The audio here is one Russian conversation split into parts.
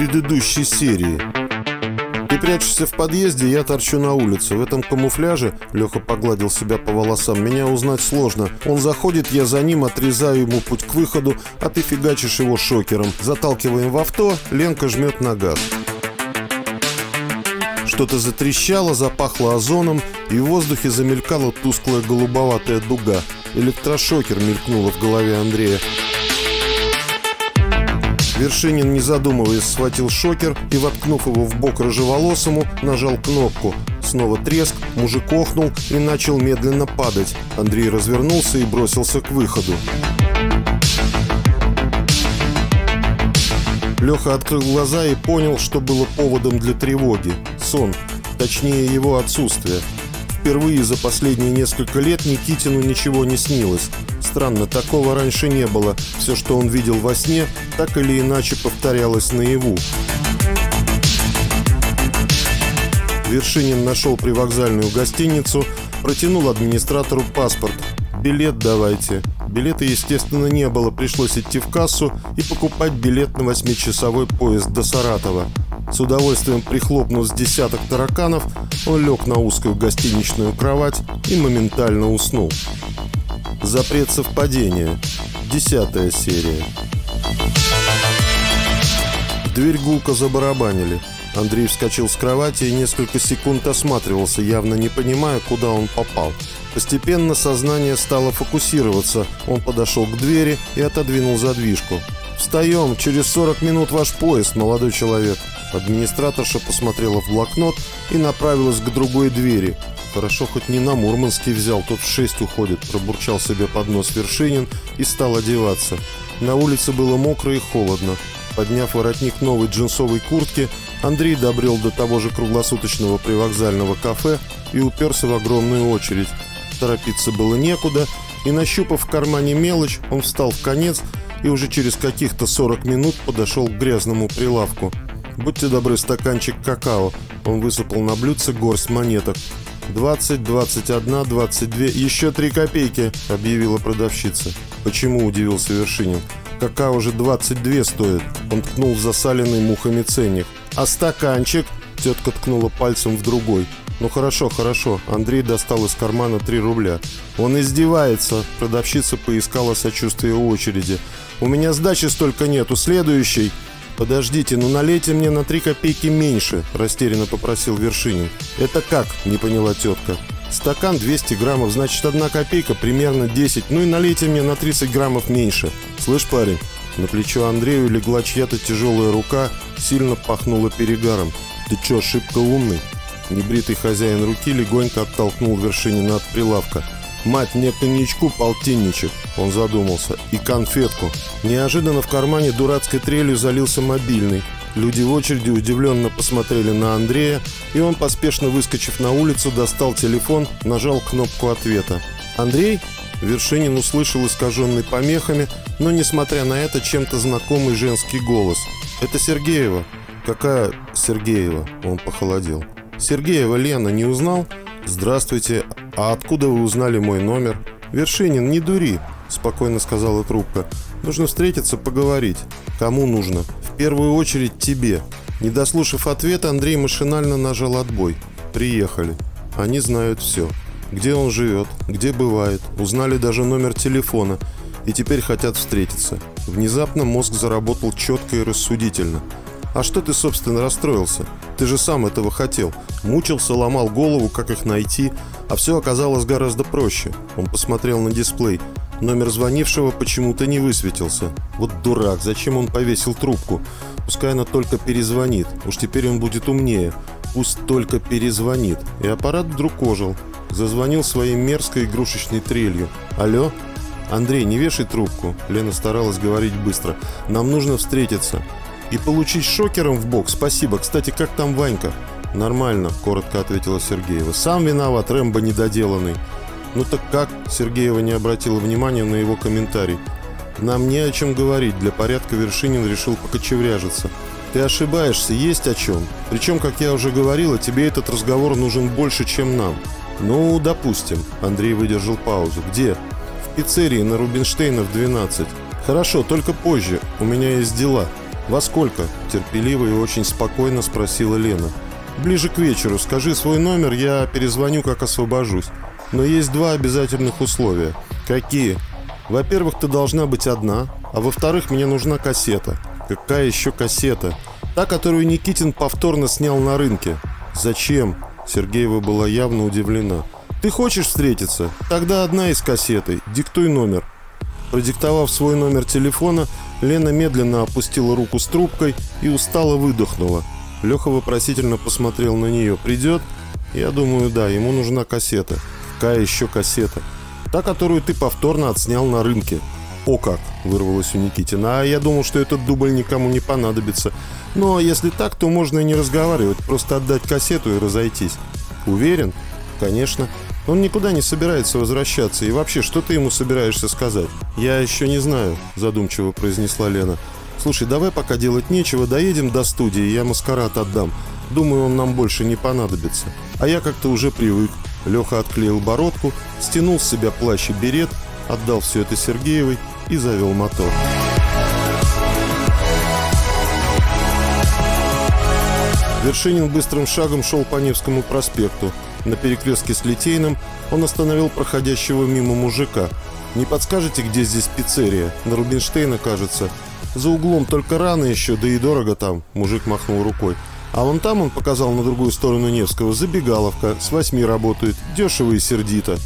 предыдущей серии. Ты прячешься в подъезде, я торчу на улице. В этом камуфляже, Леха погладил себя по волосам, меня узнать сложно. Он заходит, я за ним, отрезаю ему путь к выходу, а ты фигачишь его шокером. Заталкиваем в авто, Ленка жмет на газ. Что-то затрещало, запахло озоном, и в воздухе замелькала тусклая голубоватая дуга. Электрошокер мелькнуло в голове Андрея. Вершинин, не задумываясь, схватил шокер и, воткнув его в бок рыжеволосому, нажал кнопку. Снова треск, мужик охнул и начал медленно падать. Андрей развернулся и бросился к выходу. Леха открыл глаза и понял, что было поводом для тревоги. Сон, точнее его отсутствие. Впервые за последние несколько лет Никитину ничего не снилось. Странно, такого раньше не было. Все, что он видел во сне, так или иначе повторялось наяву. Вершинин нашел привокзальную гостиницу, протянул администратору паспорт. «Билет давайте». Билета, естественно, не было, пришлось идти в кассу и покупать билет на восьмичасовой поезд до Саратова. С удовольствием прихлопнув с десяток тараканов, он лег на узкую гостиничную кровать и моментально уснул. Запрет совпадения. Десятая серия. В дверь гулко забарабанили. Андрей вскочил с кровати и несколько секунд осматривался, явно не понимая, куда он попал. Постепенно сознание стало фокусироваться. Он подошел к двери и отодвинул задвижку. «Встаем! Через 40 минут ваш поезд, молодой человек!» Администраторша посмотрела в блокнот и направилась к другой двери. Хорошо, хоть не на Мурманский взял, тот в шесть уходит, пробурчал себе под нос Вершинин и стал одеваться. На улице было мокро и холодно. Подняв воротник новой джинсовой куртки, Андрей добрел до того же круглосуточного привокзального кафе и уперся в огромную очередь. Торопиться было некуда, и, нащупав в кармане мелочь, он встал в конец и уже через каких-то 40 минут подошел к грязному прилавку. «Будьте добры, стаканчик какао». Он высыпал на блюдце горсть монеток. 20, 21, 22, еще 3 копейки», — объявила продавщица. «Почему?» — удивился Вершинин. «Какао уже 22 стоит». Он ткнул в засаленный мухами ценник. «А стаканчик?» — тетка ткнула пальцем в другой. «Ну хорошо, хорошо». Андрей достал из кармана 3 рубля. «Он издевается!» Продавщица поискала сочувствие у очереди. «У меня сдачи столько нету. Следующий!» «Подождите, ну налейте мне на три копейки меньше», – растерянно попросил Вершинин. «Это как?» – не поняла тетка. «Стакан 200 граммов, значит, одна копейка, примерно 10. Ну и налейте мне на 30 граммов меньше. Слышь, парень?» На плечо Андрею легла чья-то тяжелая рука, сильно пахнула перегаром. «Ты чё, шибко умный?» Небритый хозяин руки легонько оттолкнул Вершинина от прилавка – Мать, мне коньячку полтинничек. Он задумался. И конфетку. Неожиданно в кармане дурацкой трелью залился мобильный. Люди в очереди удивленно посмотрели на Андрея, и он, поспешно выскочив на улицу, достал телефон, нажал кнопку ответа. «Андрей?» Вершинин услышал искаженный помехами, но, несмотря на это, чем-то знакомый женский голос. «Это Сергеева». «Какая Сергеева?» Он похолодел. «Сергеева Лена не узнал?» «Здравствуйте. А откуда вы узнали мой номер?» «Вершинин, не дури», – спокойно сказала трубка. «Нужно встретиться, поговорить. Кому нужно? В первую очередь тебе». Не дослушав ответа, Андрей машинально нажал отбой. «Приехали. Они знают все. Где он живет, где бывает, узнали даже номер телефона и теперь хотят встретиться». Внезапно мозг заработал четко и рассудительно – а что ты, собственно, расстроился? Ты же сам этого хотел. Мучился, ломал голову, как их найти, а все оказалось гораздо проще. Он посмотрел на дисплей. Номер звонившего почему-то не высветился. Вот дурак, зачем он повесил трубку? Пускай она только перезвонит. Уж теперь он будет умнее. Пусть только перезвонит. И аппарат вдруг ожил. Зазвонил своей мерзкой игрушечной трелью. «Алло?» «Андрей, не вешай трубку!» Лена старалась говорить быстро. «Нам нужно встретиться. И получить шокером в бок спасибо. Кстати, как там Ванька? Нормально, коротко ответила Сергеева. Сам виноват, Рэмбо недоделанный. Ну так как? Сергеева не обратила внимания на его комментарий. Нам не о чем говорить. Для порядка Вершинин решил покочевряжиться. Ты ошибаешься, есть о чем. Причем, как я уже говорила, тебе этот разговор нужен больше, чем нам. Ну, допустим. Андрей выдержал паузу. Где? В пиццерии на Рубинштейна в 12. Хорошо, только позже. У меня есть дела. «Во сколько?» – терпеливо и очень спокойно спросила Лена. «Ближе к вечеру. Скажи свой номер, я перезвоню, как освобожусь. Но есть два обязательных условия». «Какие?» «Во-первых, ты должна быть одна, а во-вторых, мне нужна кассета». «Какая еще кассета?» «Та, которую Никитин повторно снял на рынке». «Зачем?» Сергеева была явно удивлена. «Ты хочешь встретиться? Тогда одна из кассеты. Диктуй номер». Продиктовав свой номер телефона, Лена медленно опустила руку с трубкой и устало выдохнула. Леха вопросительно посмотрел на нее. «Придет?» «Я думаю, да, ему нужна кассета». «Какая еще кассета?» «Та, которую ты повторно отснял на рынке». «О как!» – вырвалось у Никитина. «А я думал, что этот дубль никому не понадобится. Но если так, то можно и не разговаривать, просто отдать кассету и разойтись». «Уверен?» «Конечно. Он никуда не собирается возвращаться. И вообще, что ты ему собираешься сказать?» «Я еще не знаю», – задумчиво произнесла Лена. «Слушай, давай пока делать нечего, доедем до студии, я маскарад отдам. Думаю, он нам больше не понадобится. А я как-то уже привык». Леха отклеил бородку, стянул с себя плащ и берет, отдал все это Сергеевой и завел мотор. Вершинин быстрым шагом шел по Невскому проспекту. На перекрестке с Литейным он остановил проходящего мимо мужика. «Не подскажете, где здесь пиццерия? На Рубинштейна, кажется. За углом только рано еще, да и дорого там», – мужик махнул рукой. «А вон там он показал на другую сторону Невского. Забегаловка. С восьми работает. Дешево и сердито».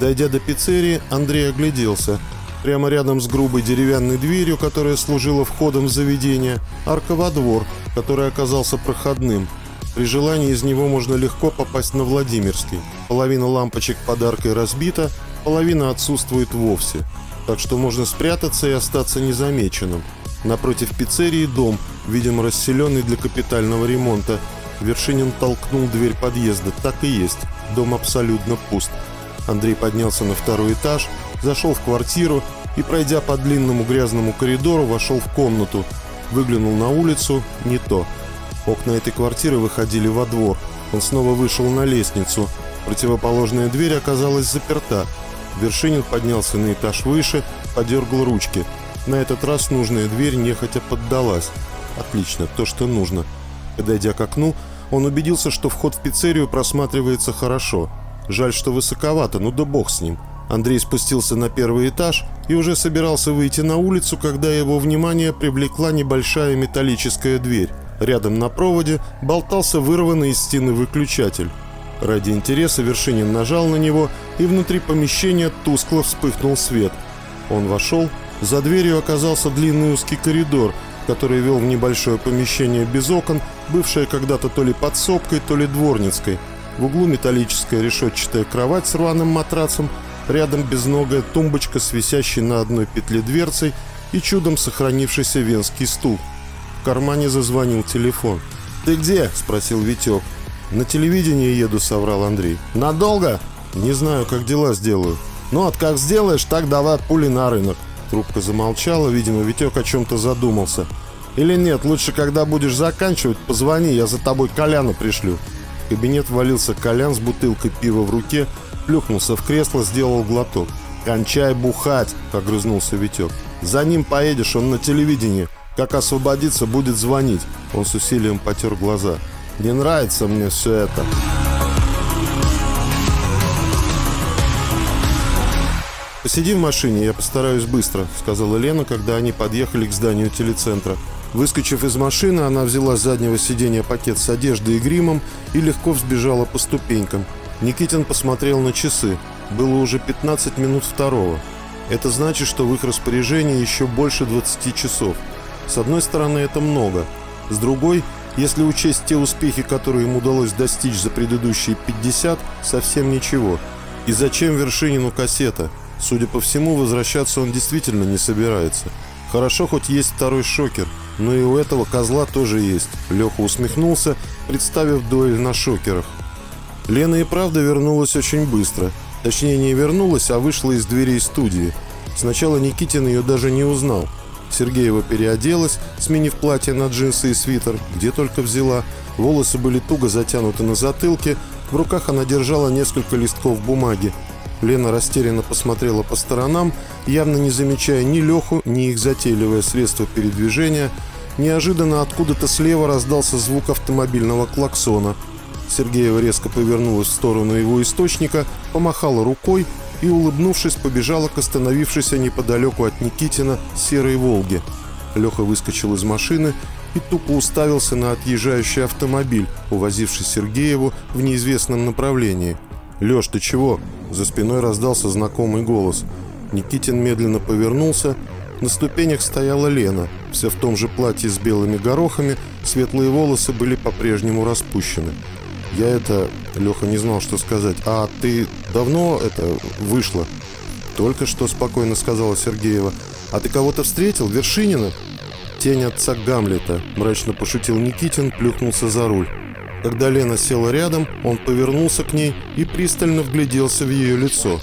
Дойдя до пиццерии, Андрей огляделся. Прямо рядом с грубой деревянной дверью, которая служила входом в заведение, арка во двор, который оказался проходным. При желании из него можно легко попасть на Владимирский. Половина лампочек подаркой разбита, половина отсутствует вовсе. Так что можно спрятаться и остаться незамеченным. Напротив пиццерии дом, видимо расселенный для капитального ремонта. Вершинин толкнул дверь подъезда. Так и есть. Дом абсолютно пуст. Андрей поднялся на второй этаж, зашел в квартиру и, пройдя по длинному грязному коридору, вошел в комнату. Выглянул на улицу – не то. Окна этой квартиры выходили во двор. Он снова вышел на лестницу. Противоположная дверь оказалась заперта. Вершинин поднялся на этаж выше, подергал ручки. На этот раз нужная дверь нехотя поддалась. Отлично, то, что нужно. Подойдя к окну, он убедился, что вход в пиццерию просматривается хорошо. Жаль, что высоковато, ну да бог с ним. Андрей спустился на первый этаж и уже собирался выйти на улицу, когда его внимание привлекла небольшая металлическая дверь. Рядом на проводе болтался вырванный из стены выключатель. Ради интереса Вершинин нажал на него, и внутри помещения тускло вспыхнул свет. Он вошел. За дверью оказался длинный узкий коридор, который вел в небольшое помещение без окон, бывшее когда-то то ли подсобкой, то ли дворницкой. В углу металлическая решетчатая кровать с рваным матрацем – Рядом безногая тумбочка с висящей на одной петле дверцей и чудом сохранившийся венский стул. В кармане зазвонил телефон. «Ты где?» – спросил Витек. «На телевидении еду», – соврал Андрей. «Надолго?» «Не знаю, как дела сделаю». «Ну, от как сделаешь, так давай пули на рынок». Трубка замолчала, видимо, Витек о чем-то задумался. «Или нет, лучше, когда будешь заканчивать, позвони, я за тобой Коляна пришлю». В кабинет валился Колян с бутылкой пива в руке – Плюхнулся в кресло, сделал глоток. «Кончай бухать!» – огрызнулся Витек. «За ним поедешь, он на телевидении. Как освободиться, будет звонить». Он с усилием потер глаза. «Не нравится мне все это». «Посиди в машине, я постараюсь быстро», — сказала Лена, когда они подъехали к зданию телецентра. Выскочив из машины, она взяла с заднего сиденья пакет с одеждой и гримом и легко взбежала по ступенькам. Никитин посмотрел на часы. Было уже 15 минут второго. Это значит, что в их распоряжении еще больше 20 часов. С одной стороны, это много. С другой, если учесть те успехи, которые им удалось достичь за предыдущие 50, совсем ничего. И зачем Вершинину кассета? Судя по всему, возвращаться он действительно не собирается. Хорошо, хоть есть второй шокер, но и у этого козла тоже есть. Леха усмехнулся, представив дуэль на шокерах. Лена и правда вернулась очень быстро. Точнее, не вернулась, а вышла из дверей студии. Сначала Никитин ее даже не узнал. Сергеева переоделась, сменив платье на джинсы и свитер, где только взяла. Волосы были туго затянуты на затылке, в руках она держала несколько листков бумаги. Лена растерянно посмотрела по сторонам, явно не замечая ни Леху, ни их затейливое средство передвижения. неожиданно откуда-то слева раздался звук автомобильного клаксона. Сергеева резко повернулась в сторону его источника, помахала рукой и, улыбнувшись, побежала к остановившейся неподалеку от Никитина серой «Волге». Леха выскочил из машины и тупо уставился на отъезжающий автомобиль, увозивший Сергееву в неизвестном направлении. «Леш, ты чего?» За спиной раздался знакомый голос. Никитин медленно повернулся. На ступенях стояла Лена, вся в том же платье с белыми горохами, светлые волосы были по-прежнему распущены. «Я это...» — Леха не знал, что сказать. «А ты давно это вышла?» «Только что», — спокойно сказала Сергеева. «А ты кого-то встретил? Вершинина?» «Тень отца Гамлета», — мрачно пошутил Никитин, плюхнулся за руль. Когда Лена села рядом, он повернулся к ней и пристально вгляделся в ее лицо.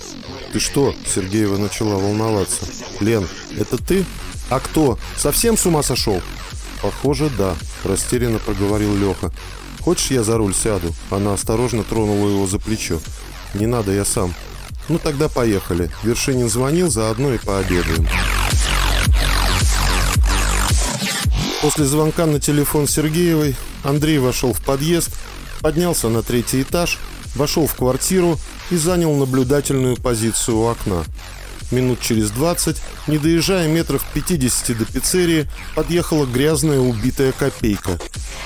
«Ты что?» — Сергеева начала волноваться. «Лен, это ты? А кто? Совсем с ума сошел?» «Похоже, да», — растерянно проговорил Леха. «Хочешь, я за руль сяду?» Она осторожно тронула его за плечо. «Не надо, я сам». «Ну тогда поехали». Вершинин звонил, заодно и пообедаем. После звонка на телефон Сергеевой Андрей вошел в подъезд, поднялся на третий этаж, вошел в квартиру и занял наблюдательную позицию у окна. Минут через 20, не доезжая метров 50 до пиццерии, подъехала грязная убитая копейка.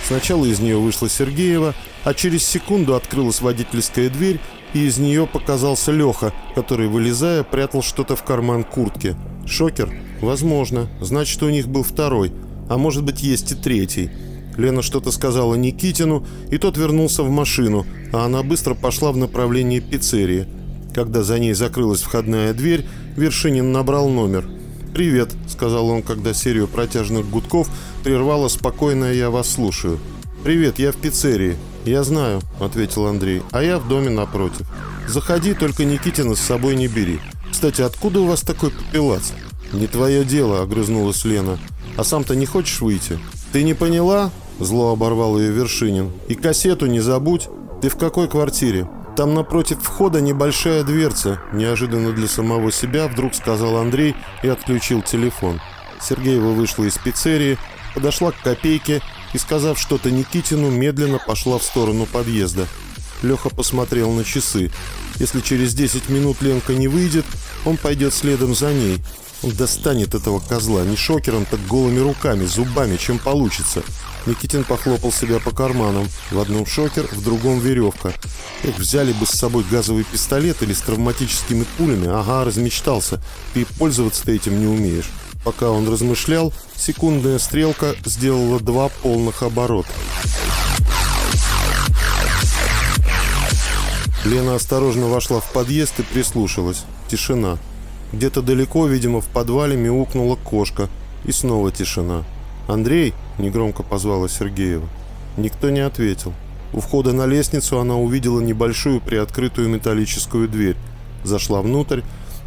Сначала из нее вышла Сергеева, а через секунду открылась водительская дверь, и из нее показался Леха, который, вылезая, прятал что-то в карман куртки. Шокер? Возможно. Значит, у них был второй – а может быть есть и третий. Лена что-то сказала Никитину, и тот вернулся в машину, а она быстро пошла в направлении пиццерии. Когда за ней закрылась входная дверь, Вершинин набрал номер. «Привет», — сказал он, когда серию протяжных гудков прервала спокойное «я вас слушаю». «Привет, я в пиццерии». «Я знаю», — ответил Андрей, — «а я в доме напротив». «Заходи, только Никитина с собой не бери. Кстати, откуда у вас такой папилац?» «Не твое дело», — огрызнулась Лена. А сам-то не хочешь выйти? Ты не поняла? Зло оборвал ее Вершинин. И кассету не забудь. Ты в какой квартире? Там напротив входа небольшая дверца. Неожиданно для самого себя вдруг сказал Андрей и отключил телефон. Сергеева вышла из пиццерии, подошла к копейке и, сказав что-то Никитину, медленно пошла в сторону подъезда. Леха посмотрел на часы. Если через 10 минут Ленка не выйдет, он пойдет следом за ней. Он достанет этого козла не шокером, так голыми руками, зубами, чем получится. Никитин похлопал себя по карманам. В одном шокер, в другом веревка. Эх, взяли бы с собой газовый пистолет или с травматическими пулями. Ага, размечтался. Ты пользоваться-то этим не умеешь. Пока он размышлял, секундная стрелка сделала два полных оборота. Лена осторожно вошла в подъезд и прислушалась. Тишина. Где-то далеко, видимо, в подвале мяукнула кошка. И снова тишина. «Андрей?» – негромко позвала Сергеева. Никто не ответил. У входа на лестницу она увидела небольшую приоткрытую металлическую дверь. Зашла внутрь.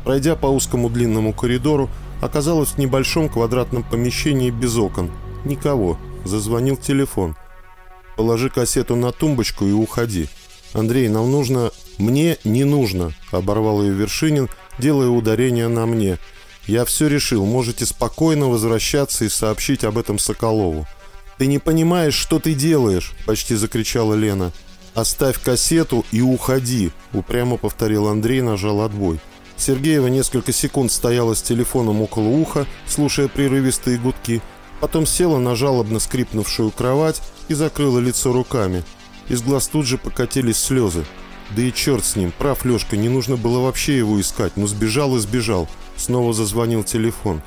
Пройдя по узкому длинному коридору, оказалась в небольшом квадратном помещении без окон. Никого. Зазвонил телефон. «Положи кассету на тумбочку и уходи. Андрей, нам нужно...» «Мне не нужно», — оборвал ее Вершинин, делая ударение на мне. «Я все решил, можете спокойно возвращаться и сообщить об этом Соколову». «Ты не понимаешь, что ты делаешь!» – почти закричала Лена. «Оставь кассету и уходи!» – упрямо повторил Андрей, нажал отбой. Сергеева несколько секунд стояла с телефоном около уха, слушая прерывистые гудки. Потом села на жалобно скрипнувшую кровать и закрыла лицо руками. Из глаз тут же покатились слезы. Да и черт с ним, прав Лешка, не нужно было вообще его искать. Ну сбежал и сбежал. Снова зазвонил телефон.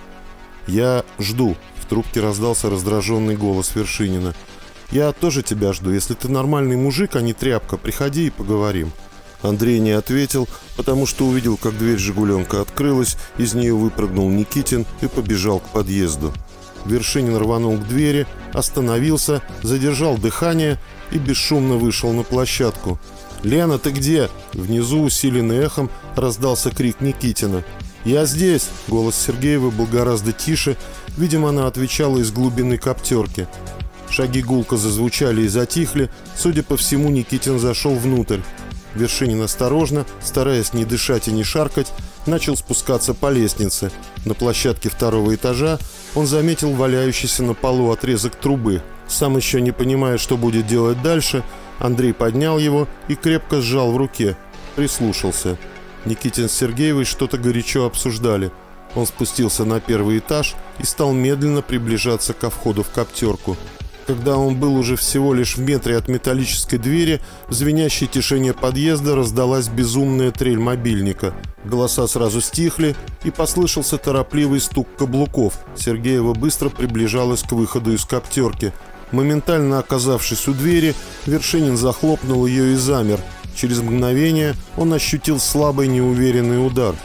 «Я жду», — в трубке раздался раздраженный голос Вершинина. «Я тоже тебя жду. Если ты нормальный мужик, а не тряпка, приходи и поговорим». Андрей не ответил, потому что увидел, как дверь «Жигуленка» открылась, из нее выпрыгнул Никитин и побежал к подъезду. Вершинин рванул к двери, остановился, задержал дыхание и бесшумно вышел на площадку. «Лена, ты где?» Внизу, усиленный эхом, раздался крик Никитина. «Я здесь!» Голос Сергеева был гораздо тише. Видимо, она отвечала из глубины коптерки. Шаги гулко зазвучали и затихли. Судя по всему, Никитин зашел внутрь. Вершинин осторожно, стараясь не дышать и не шаркать, начал спускаться по лестнице. На площадке второго этажа он заметил валяющийся на полу отрезок трубы. Сам еще не понимая, что будет делать дальше, Андрей поднял его и крепко сжал в руке. Прислушался. Никитин с Сергеевой что-то горячо обсуждали. Он спустился на первый этаж и стал медленно приближаться ко входу в коптерку. Когда он был уже всего лишь в метре от металлической двери, в звенящей тишине подъезда раздалась безумная трель мобильника. Голоса сразу стихли, и послышался торопливый стук каблуков. Сергеева быстро приближалась к выходу из коптерки. Моментально оказавшись у двери, Вершинин захлопнул ее и замер. Через мгновение он ощутил слабый неуверенный удар.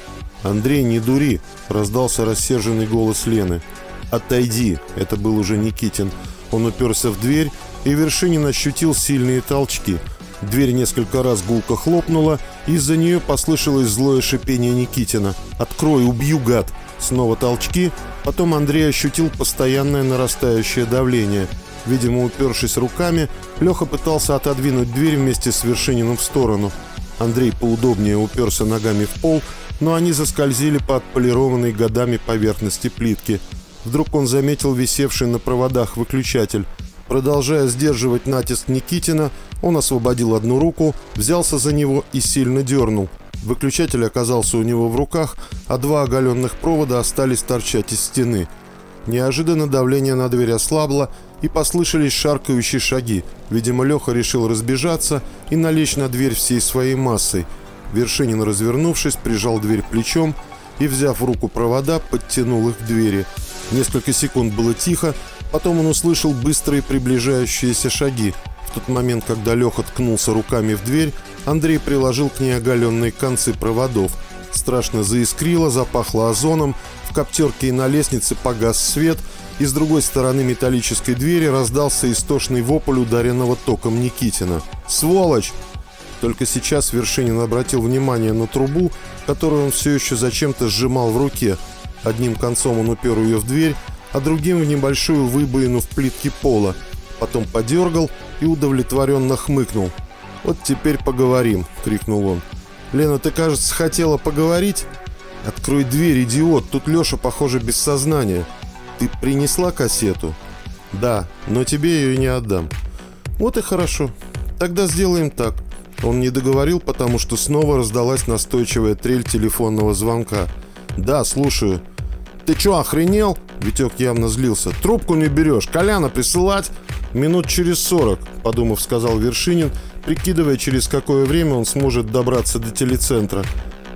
«Андрей, не дури!» – раздался рассерженный голос Лены. «Отойди!» – это был уже Никитин. Он уперся в дверь, и Вершинин ощутил сильные толчки. Дверь несколько раз гулко хлопнула, и из-за нее послышалось злое шипение Никитина. «Открой, убью, гад!» Снова толчки, потом Андрей ощутил постоянное нарастающее давление. Видимо, упершись руками, Леха пытался отодвинуть дверь вместе с Вершининым в сторону. Андрей поудобнее уперся ногами в пол, но они заскользили по отполированной годами поверхности плитки – Вдруг он заметил висевший на проводах выключатель. Продолжая сдерживать натиск Никитина, он освободил одну руку, взялся за него и сильно дернул. Выключатель оказался у него в руках, а два оголенных провода остались торчать из стены. Неожиданно давление на дверь ослабло, и послышались шаркающие шаги. Видимо, Леха решил разбежаться и налечь на дверь всей своей массой. Вершинин, развернувшись, прижал дверь плечом и, взяв в руку провода, подтянул их к двери – Несколько секунд было тихо, потом он услышал быстрые приближающиеся шаги. В тот момент, когда Леха ткнулся руками в дверь, Андрей приложил к ней оголенные концы проводов. Страшно заискрило, запахло озоном, в коптерке и на лестнице погас свет, и с другой стороны металлической двери раздался истошный вопль ударенного током Никитина. «Сволочь!» Только сейчас Вершинин обратил внимание на трубу, которую он все еще зачем-то сжимал в руке – Одним концом он упер ее в дверь, а другим в небольшую выбоину в плитке пола. Потом подергал и удовлетворенно хмыкнул. «Вот теперь поговорим», — крикнул он. «Лена, ты, кажется, хотела поговорить?» «Открой дверь, идиот, тут Леша, похоже, без сознания». «Ты принесла кассету?» «Да, но тебе ее не отдам». «Вот и хорошо. Тогда сделаем так». Он не договорил, потому что снова раздалась настойчивая трель телефонного звонка. «Да, слушаю». «Ты чё, охренел?» Витек явно злился. «Трубку не берешь, Коляна присылать?» «Минут через сорок», — подумав, сказал Вершинин, прикидывая, через какое время он сможет добраться до телецентра.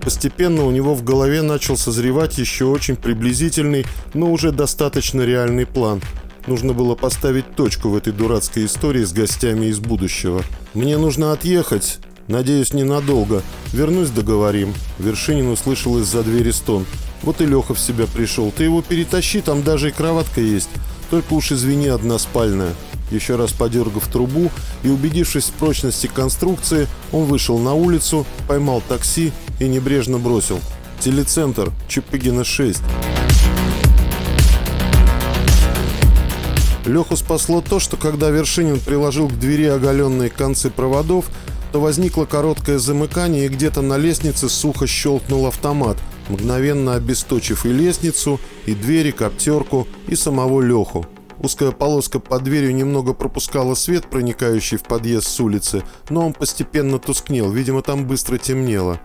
Постепенно у него в голове начал созревать еще очень приблизительный, но уже достаточно реальный план. Нужно было поставить точку в этой дурацкой истории с гостями из будущего. «Мне нужно отъехать. Надеюсь, ненадолго. Вернусь, договорим». Вершинин услышал из-за двери стон. Вот и Леха в себя пришел. Ты его перетащи, там даже и кроватка есть. Только уж извини, одна спальная. Еще раз подергав трубу и убедившись в прочности конструкции, он вышел на улицу, поймал такси и небрежно бросил. Телецентр, Чепыгина 6. Леху спасло то, что когда Вершинин приложил к двери оголенные концы проводов, то возникло короткое замыкание и где-то на лестнице сухо щелкнул автомат – мгновенно обесточив и лестницу, и двери, коптерку, и самого Леху. Узкая полоска под дверью немного пропускала свет, проникающий в подъезд с улицы, но он постепенно тускнел, видимо, там быстро темнело.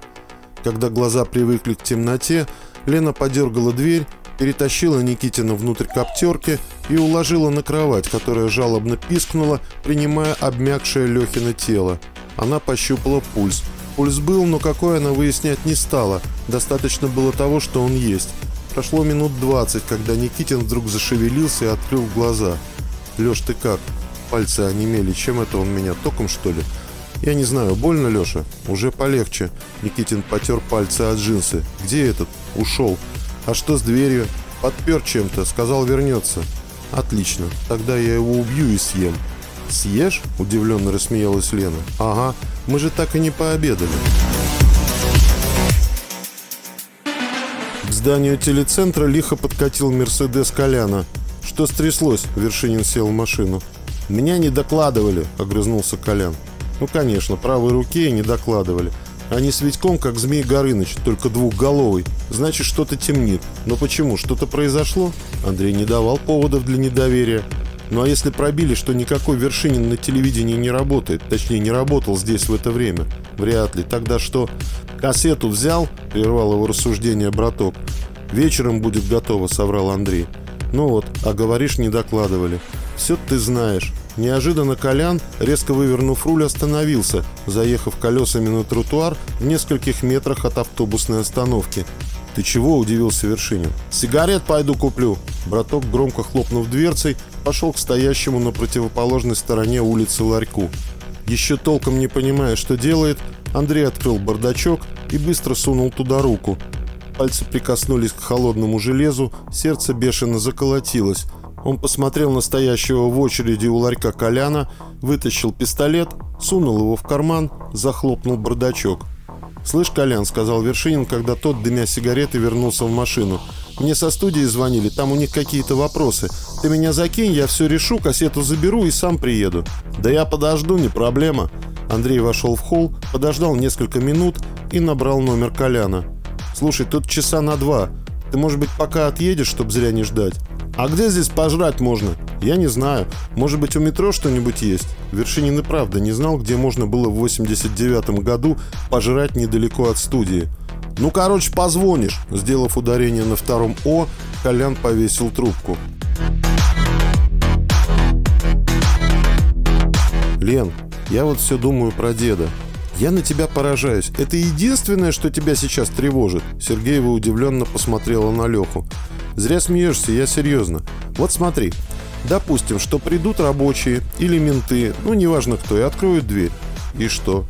Когда глаза привыкли к темноте, Лена подергала дверь, перетащила Никитина внутрь коптерки и уложила на кровать, которая жалобно пискнула, принимая обмякшее Лехино тело. Она пощупала пульс – Пульс был, но какой она выяснять не стала. Достаточно было того, что он есть. Прошло минут двадцать, когда Никитин вдруг зашевелился и открыл глаза. «Леш, ты как?» Пальцы онемели. Чем это он меня? Током, что ли? «Я не знаю, больно, Леша?» «Уже полегче». Никитин потер пальцы от джинсы. «Где этот?» «Ушел». «А что с дверью?» «Подпер чем-то. Сказал, вернется». «Отлично. Тогда я его убью и съем». «Съешь?» – удивленно рассмеялась Лена. «Ага, мы же так и не пообедали». Зданию телецентра лихо подкатил Мерседес Коляна. «Что стряслось?» – Вершинин сел в машину. «Меня не докладывали», – огрызнулся Колян. «Ну, конечно, правой руке не докладывали. не с Витьком, как Змей Горыныч, только двухголовый. Значит, что-то темнит. Но почему? Что-то произошло? Андрей не давал поводов для недоверия. Ну а если пробили, что никакой Вершинин на телевидении не работает, точнее не работал здесь в это время? Вряд ли. Тогда что? Кассету взял? Прервал его рассуждение браток. Вечером будет готово, соврал Андрей. Ну вот, а говоришь, не докладывали. Все ты знаешь. Неожиданно Колян, резко вывернув руль, остановился, заехав колесами на тротуар в нескольких метрах от автобусной остановки. «Ты чего?» – удивился Вершинин. «Сигарет пойду куплю». Браток, громко хлопнув дверцей, пошел к стоящему на противоположной стороне улицы ларьку. Еще толком не понимая, что делает, Андрей открыл бардачок и быстро сунул туда руку. Пальцы прикоснулись к холодному железу, сердце бешено заколотилось – он посмотрел на стоящего в очереди у ларька Коляна, вытащил пистолет, сунул его в карман, захлопнул бардачок. «Слышь, Колян», — сказал Вершинин, когда тот, дымя сигареты, вернулся в машину. «Мне со студии звонили, там у них какие-то вопросы. Ты меня закинь, я все решу, кассету заберу и сам приеду». «Да я подожду, не проблема». Андрей вошел в холл, подождал несколько минут и набрал номер Коляна. «Слушай, тут часа на два. Ты, может быть, пока отъедешь, чтобы зря не ждать?» «А где здесь пожрать можно?» «Я не знаю. Может быть, у метро что-нибудь есть?» Вершинин и правда не знал, где можно было в 89 году пожрать недалеко от студии. «Ну, короче, позвонишь!» Сделав ударение на втором «О», Колян повесил трубку. «Лен, я вот все думаю про деда. Я на тебя поражаюсь. Это единственное, что тебя сейчас тревожит?» Сергеева удивленно посмотрела на Леху. Зря смеешься, я серьезно. Вот смотри. Допустим, что придут рабочие или менты, ну неважно кто, и откроют дверь. И что?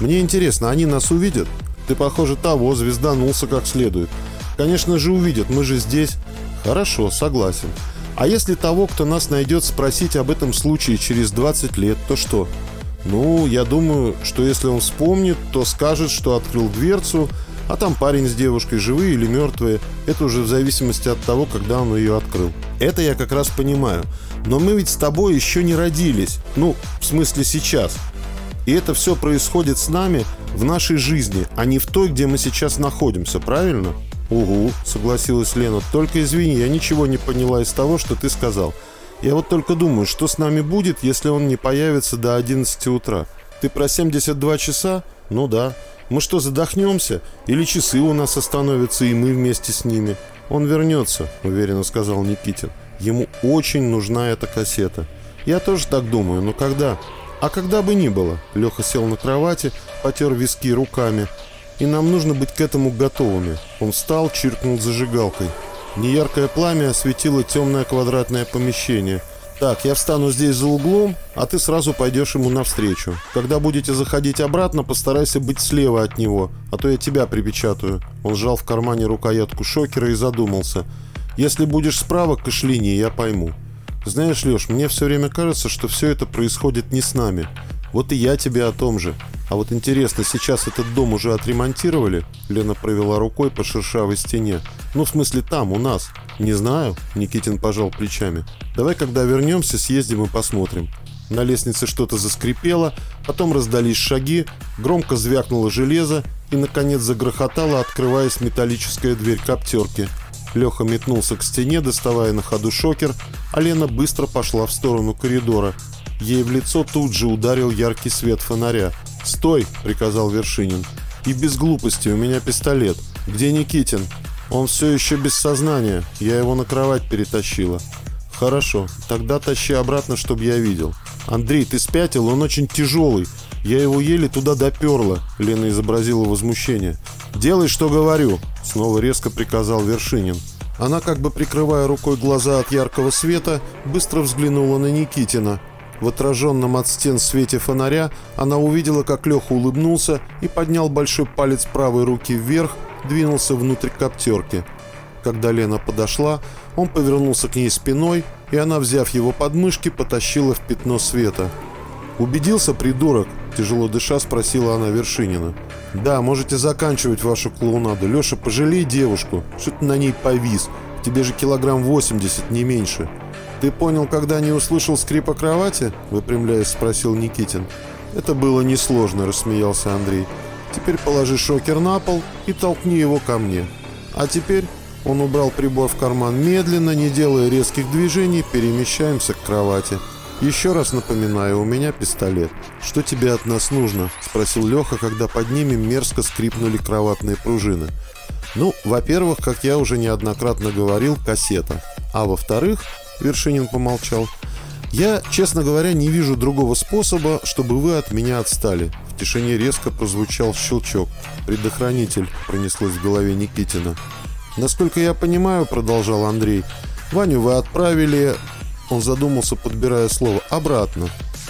Мне интересно, они нас увидят? Ты, похоже, того, звезданулся как следует. Конечно же увидят, мы же здесь. Хорошо, согласен. А если того, кто нас найдет, спросить об этом случае через 20 лет, то что? Ну, я думаю, что если он вспомнит, то скажет, что открыл дверцу, а там парень с девушкой, живые или мертвые, это уже в зависимости от того, когда он ее открыл. Это я как раз понимаю. Но мы ведь с тобой еще не родились. Ну, в смысле сейчас. И это все происходит с нами в нашей жизни, а не в той, где мы сейчас находимся, правильно? «Угу», — согласилась Лена. «Только извини, я ничего не поняла из того, что ты сказал. Я вот только думаю, что с нами будет, если он не появится до 11 утра. Ты про 72 часа? Ну да. Мы что, задохнемся? Или часы у нас остановятся, и мы вместе с ними? Он вернется, уверенно сказал Никитин. Ему очень нужна эта кассета. Я тоже так думаю, но когда? А когда бы ни было. Леха сел на кровати, потер виски руками. И нам нужно быть к этому готовыми. Он встал, чиркнул зажигалкой. Неяркое пламя осветило темное квадратное помещение – так, я встану здесь за углом, а ты сразу пойдешь ему навстречу. Когда будете заходить обратно, постарайся быть слева от него, а то я тебя припечатаю». Он сжал в кармане рукоятку шокера и задумался. «Если будешь справа, кашляни, я пойму». «Знаешь, Леш, мне все время кажется, что все это происходит не с нами. Вот и я тебе о том же. А вот интересно, сейчас этот дом уже отремонтировали?» Лена провела рукой по шершавой стене. «Ну, в смысле, там, у нас». «Не знаю», — Никитин пожал плечами. «Давай, когда вернемся, съездим и посмотрим». На лестнице что-то заскрипело, потом раздались шаги, громко звякнуло железо и, наконец, загрохотала, открываясь металлическая дверь коптерки. Леха метнулся к стене, доставая на ходу шокер, а Лена быстро пошла в сторону коридора. Ей в лицо тут же ударил яркий свет фонаря. «Стой!» — приказал Вершинин. «И без глупости, у меня пистолет. Где Никитин?» Он все еще без сознания. Я его на кровать перетащила. Хорошо, тогда тащи обратно, чтобы я видел. Андрей, ты спятил? Он очень тяжелый. Я его еле туда доперла. Лена изобразила возмущение. Делай, что говорю. Снова резко приказал Вершинин. Она, как бы прикрывая рукой глаза от яркого света, быстро взглянула на Никитина. В отраженном от стен свете фонаря она увидела, как Леха улыбнулся и поднял большой палец правой руки вверх, двинулся внутрь коптерки. Когда Лена подошла, он повернулся к ней спиной, и она, взяв его подмышки, потащила в пятно света. «Убедился, придурок?» – тяжело дыша спросила она Вершинина. «Да, можете заканчивать вашу клоунаду. Леша, пожалей девушку. Что ты на ней повис? Тебе же килограмм 80, не меньше». «Ты понял, когда не услышал скрипа кровати?» – выпрямляясь, спросил Никитин. «Это было несложно», – рассмеялся Андрей. Теперь положи шокер на пол и толкни его ко мне. А теперь он убрал прибор в карман медленно, не делая резких движений, перемещаемся к кровати. «Еще раз напоминаю, у меня пистолет. Что тебе от нас нужно?» – спросил Леха, когда под ними мерзко скрипнули кроватные пружины. «Ну, во-первых, как я уже неоднократно говорил, кассета. А во-вторых, – Вершинин помолчал, – я, честно говоря, не вижу другого способа, чтобы вы от меня отстали». В тишине резко прозвучал щелчок. «Предохранитель», – пронеслось в голове Никитина. «Насколько я понимаю, — продолжал Андрей, — Ваню вы отправили он задумался, подбирая слово. «Обратно».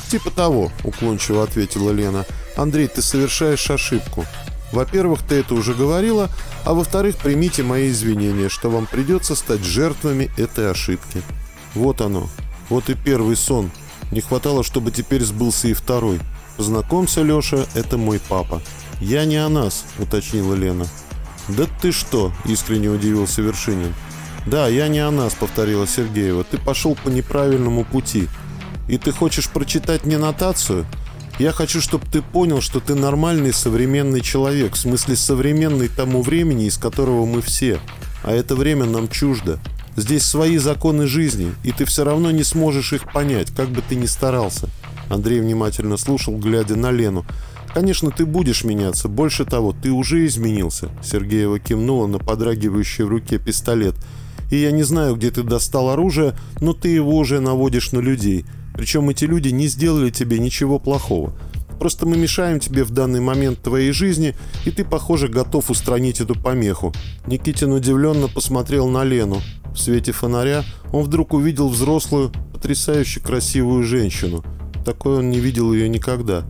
«Типа того», — уклончиво ответила Лена. «Андрей, ты совершаешь ошибку. Во-первых, ты это уже говорила, а во-вторых, примите мои извинения, что вам придется стать жертвами этой ошибки. Вот оно. Вот и первый сон. Не хватало, чтобы теперь сбылся и второй. Познакомься, Леша, это мой папа. Я не о нас, уточнила Лена. Да ты что, искренне удивился Вершинин. «Да, я не о нас», — повторила Сергеева. «Ты пошел по неправильному пути. И ты хочешь прочитать мне нотацию? Я хочу, чтобы ты понял, что ты нормальный современный человек, в смысле современный тому времени, из которого мы все. А это время нам чуждо. Здесь свои законы жизни, и ты все равно не сможешь их понять, как бы ты ни старался». Андрей внимательно слушал, глядя на Лену. «Конечно, ты будешь меняться. Больше того, ты уже изменился». Сергеева кивнула на подрагивающий в руке пистолет – и я не знаю, где ты достал оружие, но ты его уже наводишь на людей. Причем эти люди не сделали тебе ничего плохого. Просто мы мешаем тебе в данный момент твоей жизни, и ты, похоже, готов устранить эту помеху». Никитин удивленно посмотрел на Лену. В свете фонаря он вдруг увидел взрослую, потрясающе красивую женщину. Такой он не видел ее никогда.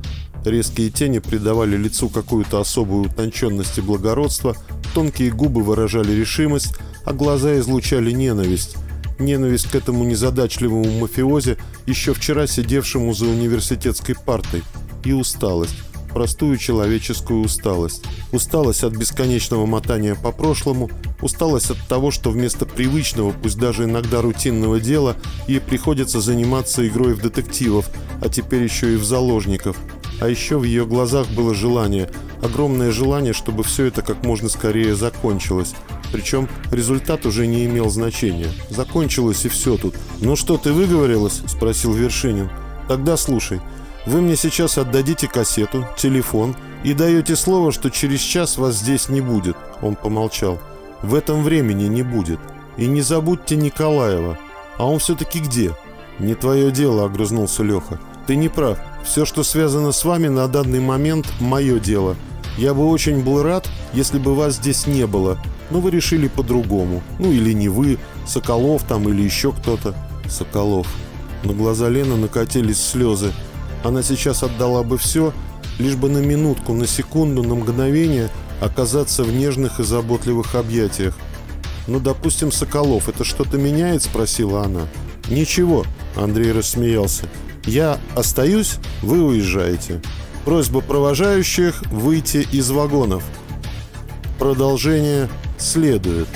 Резкие тени придавали лицу какую-то особую утонченность и благородство, тонкие губы выражали решимость, а глаза излучали ненависть. Ненависть к этому незадачливому мафиозе, еще вчера сидевшему за университетской партой. И усталость. Простую человеческую усталость. Усталость от бесконечного мотания по прошлому, усталость от того, что вместо привычного, пусть даже иногда рутинного дела, ей приходится заниматься игрой в детективов, а теперь еще и в заложников. А еще в ее глазах было желание, огромное желание, чтобы все это как можно скорее закончилось. Причем результат уже не имел значения. Закончилось и все тут. «Ну что, ты выговорилась?» – спросил Вершинин. «Тогда слушай. Вы мне сейчас отдадите кассету, телефон и даете слово, что через час вас здесь не будет». Он помолчал. «В этом времени не будет. И не забудьте Николаева. А он все-таки где?» «Не твое дело», – огрызнулся Леха. «Ты не прав. Все, что связано с вами на данный момент, мое дело. Я бы очень был рад, если бы вас здесь не было, но вы решили по-другому. Ну или не вы, Соколов там или еще кто-то. Соколов. На глаза Лены накатились слезы. Она сейчас отдала бы все, лишь бы на минутку, на секунду, на мгновение оказаться в нежных и заботливых объятиях. «Ну, допустим, Соколов, это что-то меняет?» – спросила она. «Ничего», – Андрей рассмеялся. «Я остаюсь, вы уезжаете. Просьба провожающих выйти из вагонов. Продолжение следует.